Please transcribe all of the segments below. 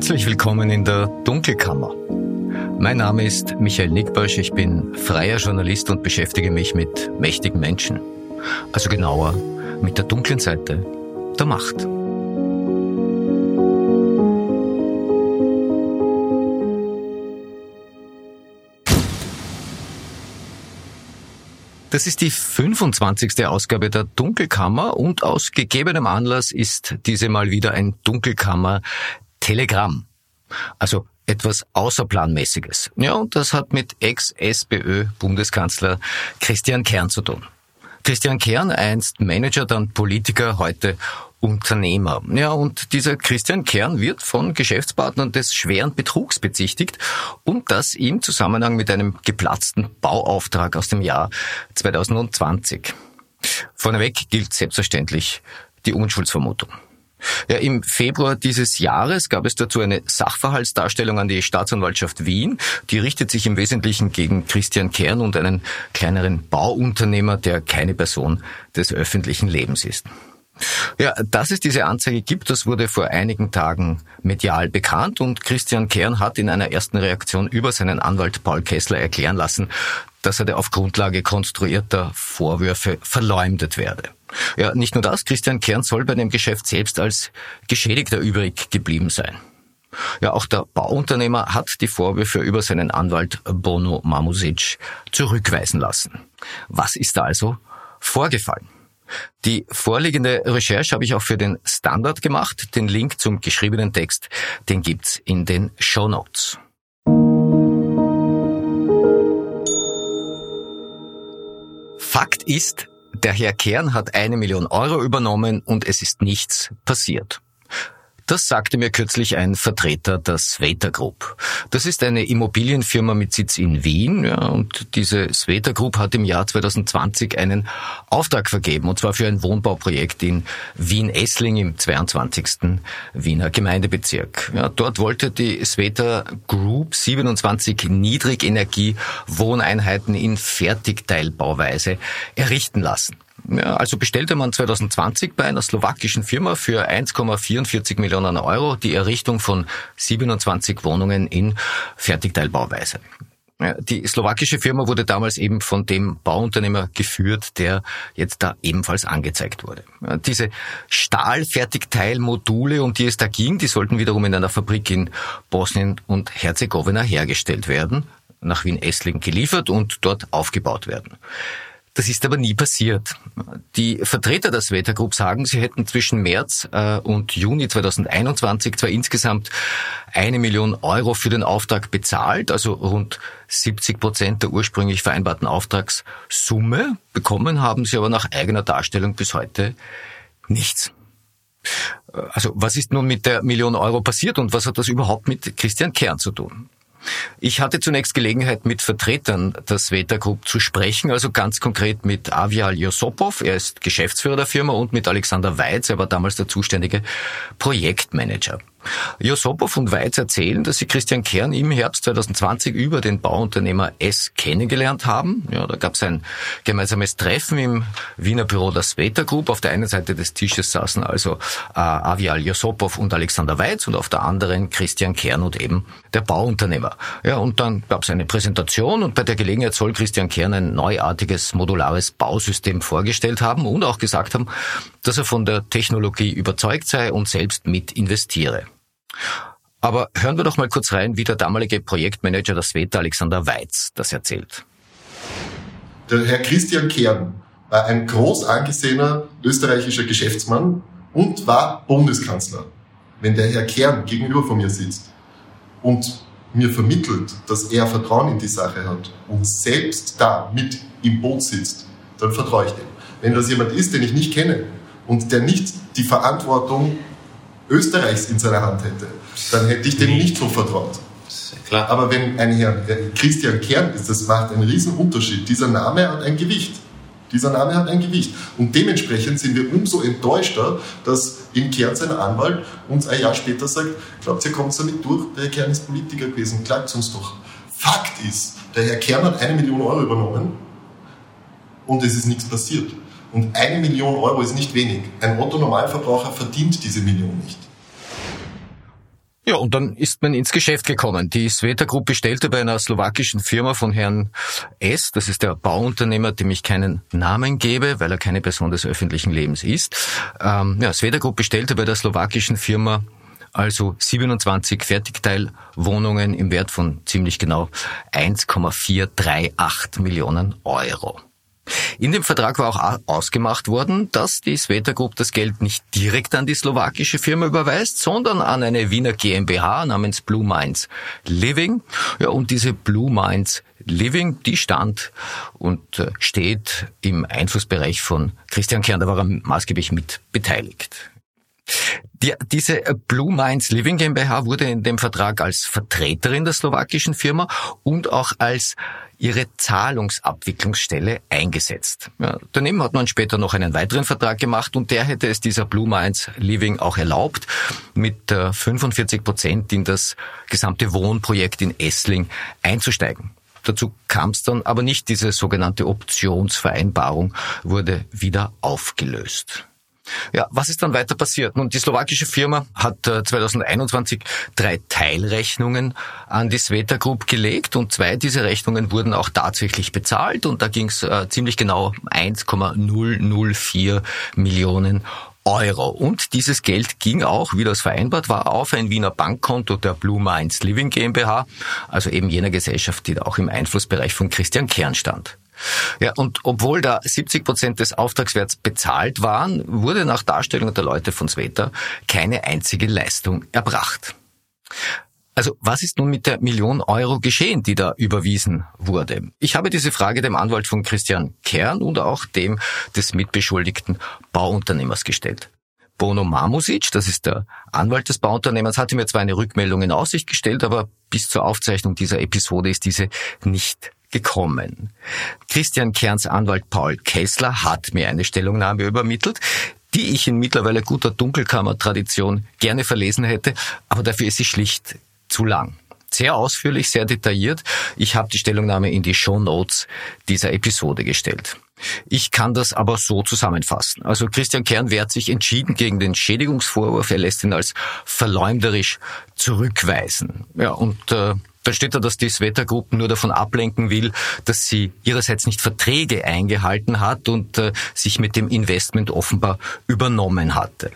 Herzlich willkommen in der Dunkelkammer. Mein Name ist Michael Nickbosch, ich bin freier Journalist und beschäftige mich mit mächtigen Menschen. Also genauer mit der dunklen Seite der Macht. Das ist die 25. Ausgabe der Dunkelkammer und aus gegebenem Anlass ist diese mal wieder ein Dunkelkammer-Telegramm. Also etwas Außerplanmäßiges. Ja, und das hat mit Ex-SPÖ-Bundeskanzler Christian Kern zu tun. Christian Kern, einst Manager, dann Politiker, heute Unternehmer. Ja, und dieser Christian Kern wird von Geschäftspartnern des schweren Betrugs bezichtigt und das im Zusammenhang mit einem geplatzten Bauauftrag aus dem Jahr 2020. Vorneweg gilt selbstverständlich die Unschuldsvermutung. Ja, Im Februar dieses Jahres gab es dazu eine Sachverhaltsdarstellung an die Staatsanwaltschaft Wien. Die richtet sich im Wesentlichen gegen Christian Kern und einen kleineren Bauunternehmer, der keine Person des öffentlichen Lebens ist. Ja, dass es diese Anzeige gibt, das wurde vor einigen Tagen medial bekannt und Christian Kern hat in einer ersten Reaktion über seinen Anwalt Paul Kessler erklären lassen, dass er auf Grundlage konstruierter Vorwürfe verleumdet werde. Ja, nicht nur das, Christian Kern soll bei dem Geschäft selbst als Geschädigter übrig geblieben sein. Ja, auch der Bauunternehmer hat die Vorwürfe über seinen Anwalt Bono Mamusic zurückweisen lassen. Was ist da also vorgefallen? Die vorliegende Recherche habe ich auch für den Standard gemacht. Den Link zum geschriebenen Text, den gibt's in den Show Notes. Fakt ist, der Herr Kern hat eine Million Euro übernommen und es ist nichts passiert. Das sagte mir kürzlich ein Vertreter der Sveta Group. Das ist eine Immobilienfirma mit Sitz in Wien ja, und diese Sveta Group hat im Jahr 2020 einen Auftrag vergeben und zwar für ein Wohnbauprojekt in Wien-Essling im 22. Wiener Gemeindebezirk. Ja, dort wollte die Sveta Group 27 Niedrigenergie-Wohneinheiten in Fertigteilbauweise errichten lassen. Also bestellte man 2020 bei einer slowakischen Firma für 1,44 Millionen Euro die Errichtung von 27 Wohnungen in Fertigteilbauweise. Die slowakische Firma wurde damals eben von dem Bauunternehmer geführt, der jetzt da ebenfalls angezeigt wurde. Diese Stahlfertigteilmodule, um die es da ging, die sollten wiederum in einer Fabrik in Bosnien und Herzegowina hergestellt werden, nach Wien-Essling geliefert und dort aufgebaut werden. Das ist aber nie passiert. Die Vertreter der Sveta Group sagen, sie hätten zwischen März äh, und Juni 2021 zwar insgesamt eine Million Euro für den Auftrag bezahlt, also rund 70 Prozent der ursprünglich vereinbarten Auftragssumme. Bekommen haben sie aber nach eigener Darstellung bis heute nichts. Also was ist nun mit der Million Euro passiert und was hat das überhaupt mit Christian Kern zu tun? Ich hatte zunächst Gelegenheit, mit Vertretern der Sveta Group zu sprechen, also ganz konkret mit Avial Josopov, er ist Geschäftsführer der Firma, und mit Alexander Weiz, er war damals der zuständige Projektmanager. Josopov und Weiz erzählen, dass sie Christian Kern im Herbst 2020 über den Bauunternehmer S kennengelernt haben. Ja, da gab es ein gemeinsames Treffen im Wiener Büro der Sveta Group. Auf der einen Seite des Tisches saßen also äh, Avial Josopov und Alexander Weiz und auf der anderen Christian Kern und eben der Bauunternehmer. Ja, und dann gab es eine Präsentation und bei der Gelegenheit soll Christian Kern ein neuartiges modulares Bausystem vorgestellt haben und auch gesagt haben, dass er von der Technologie überzeugt sei und selbst mit investiere. Aber hören wir doch mal kurz rein, wie der damalige Projektmanager der Sveta Alexander Weiz das erzählt. Der Herr Christian Kern war ein groß angesehener österreichischer Geschäftsmann und war Bundeskanzler. Wenn der Herr Kern gegenüber von mir sitzt und mir vermittelt, dass er Vertrauen in die Sache hat und selbst da mit im Boot sitzt, dann vertraue ich dem. Wenn das jemand ist, den ich nicht kenne und der nicht die Verantwortung Österreichs in seiner Hand hätte, dann hätte ich dem nicht so vertraut. Klar. Aber wenn ein Herr Christian Kern ist, das macht einen riesen Unterschied. Dieser Name hat ein Gewicht. Dieser Name hat ein Gewicht. Und dementsprechend sind wir umso enttäuschter, dass in Kern sein Anwalt uns ein Jahr später sagt, glaubt ihr, kommt damit durch? Der Herr Kern ist Politiker gewesen, klagt uns doch. Fakt ist, der Herr Kern hat eine Million Euro übernommen und es ist nichts passiert. Und eine Million Euro ist nicht wenig. Ein Otto-Normalverbraucher verdient diese Million nicht. Ja, und dann ist man ins Geschäft gekommen. Die Sveta Group bestellte bei einer slowakischen Firma von Herrn S., das ist der Bauunternehmer, dem ich keinen Namen gebe, weil er keine Person des öffentlichen Lebens ist. Ähm, ja, Sveta Group bestellte bei der slowakischen Firma also 27 Fertigteilwohnungen im Wert von ziemlich genau 1,438 Millionen Euro. In dem Vertrag war auch ausgemacht worden, dass die Sveta Group das Geld nicht direkt an die slowakische Firma überweist, sondern an eine Wiener GmbH namens Blue Minds Living. Ja, und diese Blue Minds Living, die stand und äh, steht im Einflussbereich von Christian Kern, da war er maßgeblich mit beteiligt. Die, diese Blue Minds Living GmbH wurde in dem Vertrag als Vertreterin der slowakischen Firma und auch als ihre Zahlungsabwicklungsstelle eingesetzt. Ja, daneben hat man später noch einen weiteren Vertrag gemacht und der hätte es dieser Blue Minds Living auch erlaubt, mit 45 Prozent in das gesamte Wohnprojekt in Essling einzusteigen. Dazu kam es dann aber nicht. Diese sogenannte Optionsvereinbarung wurde wieder aufgelöst. Ja, was ist dann weiter passiert? Nun, die slowakische Firma hat 2021 äh, drei Teilrechnungen an die Sveta Group gelegt und zwei dieser Rechnungen wurden auch tatsächlich bezahlt und da ging es äh, ziemlich genau 1,004 Millionen Euro. Und dieses Geld ging auch, wie das vereinbart war, auf ein Wiener Bankkonto der Blue Minds Living GmbH, also eben jener Gesellschaft, die auch im Einflussbereich von Christian Kern stand. Ja, und obwohl da 70 Prozent des Auftragswerts bezahlt waren, wurde nach Darstellung der Leute von Sveta keine einzige Leistung erbracht. Also was ist nun mit der Million Euro geschehen, die da überwiesen wurde? Ich habe diese Frage dem Anwalt von Christian Kern und auch dem des mitbeschuldigten Bauunternehmers gestellt. Bono Mamusic, das ist der Anwalt des Bauunternehmers, hatte mir zwar eine Rückmeldung in Aussicht gestellt, aber bis zur Aufzeichnung dieser Episode ist diese nicht gekommen. Christian Kerns Anwalt Paul Kessler hat mir eine Stellungnahme übermittelt, die ich in mittlerweile guter Dunkelkammer-Tradition gerne verlesen hätte, aber dafür ist sie schlicht zu lang. Sehr ausführlich, sehr detailliert. Ich habe die Stellungnahme in die Show Notes dieser Episode gestellt. Ich kann das aber so zusammenfassen. Also Christian Kern wehrt sich entschieden gegen den Schädigungsvorwurf. Er lässt ihn als verleumderisch zurückweisen. Ja, und äh, da steht da, dass die Sveta Group nur davon ablenken will, dass sie ihrerseits nicht Verträge eingehalten hat und äh, sich mit dem Investment offenbar übernommen hatte.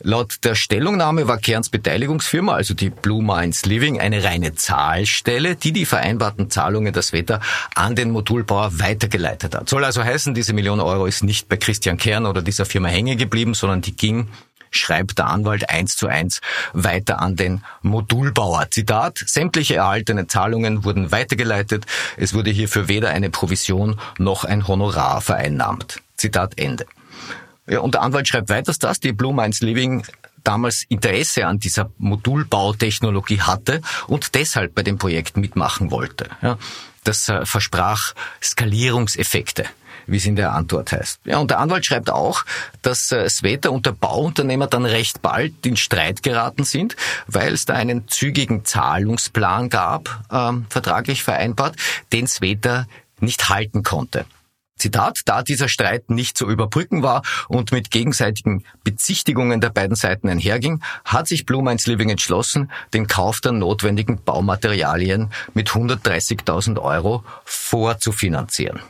Laut der Stellungnahme war Kerns Beteiligungsfirma, also die Blue Minds Living, eine reine Zahlstelle, die die vereinbarten Zahlungen der Sveta an den Modulbauer weitergeleitet hat. Soll also heißen, diese Million Euro ist nicht bei Christian Kern oder dieser Firma hängen geblieben, sondern die ging schreibt der Anwalt eins zu eins weiter an den Modulbauer. Zitat, sämtliche erhaltene Zahlungen wurden weitergeleitet. Es wurde hierfür weder eine Provision noch ein Honorar vereinnahmt. Zitat Ende. Ja, und der Anwalt schreibt weiter, dass die Blue Minds Living damals Interesse an dieser Modulbautechnologie hatte und deshalb bei dem Projekt mitmachen wollte. Ja, das äh, versprach Skalierungseffekte wie es in der Antwort heißt. Ja, und der Anwalt schreibt auch, dass äh, Sveta und der Bauunternehmer dann recht bald in Streit geraten sind, weil es da einen zügigen Zahlungsplan gab, ähm, vertraglich vereinbart, den Sveta nicht halten konnte. Zitat, da dieser Streit nicht zu überbrücken war und mit gegenseitigen Bezichtigungen der beiden Seiten einherging, hat sich Blue Minds Living entschlossen, den Kauf der notwendigen Baumaterialien mit 130.000 Euro vorzufinanzieren.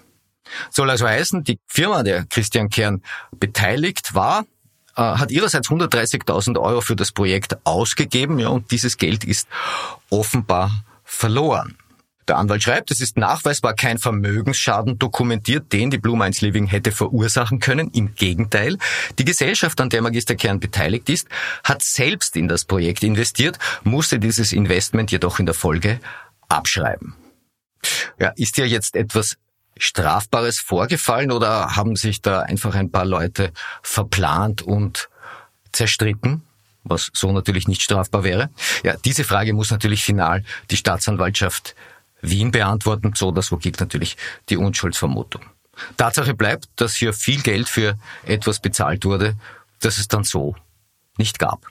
Soll also heißen, die Firma, der Christian Kern beteiligt war, äh, hat ihrerseits 130.000 Euro für das Projekt ausgegeben ja, und dieses Geld ist offenbar verloren. Der Anwalt schreibt, es ist nachweisbar kein Vermögensschaden dokumentiert, den die Blue Minds Living hätte verursachen können. Im Gegenteil, die Gesellschaft, an der Magister Kern beteiligt ist, hat selbst in das Projekt investiert, musste dieses Investment jedoch in der Folge abschreiben. Ja, ist ja jetzt etwas Strafbares vorgefallen oder haben sich da einfach ein paar Leute verplant und zerstritten? was so natürlich nicht strafbar wäre. Ja, diese Frage muss natürlich final die Staatsanwaltschaft Wien beantworten, so dass wo gilt natürlich die Unschuldsvermutung. Tatsache bleibt, dass hier viel Geld für etwas bezahlt wurde, das es dann so nicht gab.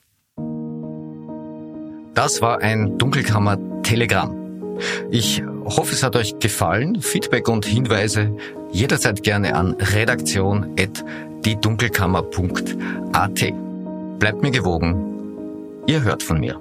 Das war ein Dunkelkammer-Telegramm. Ich hoffe, es hat euch gefallen. Feedback und Hinweise jederzeit gerne an redaktion.diedunkelkammer.at. Bleibt mir gewogen. Ihr hört von mir.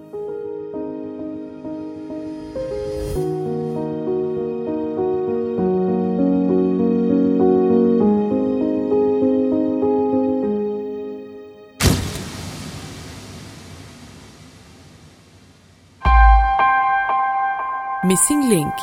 Missing Link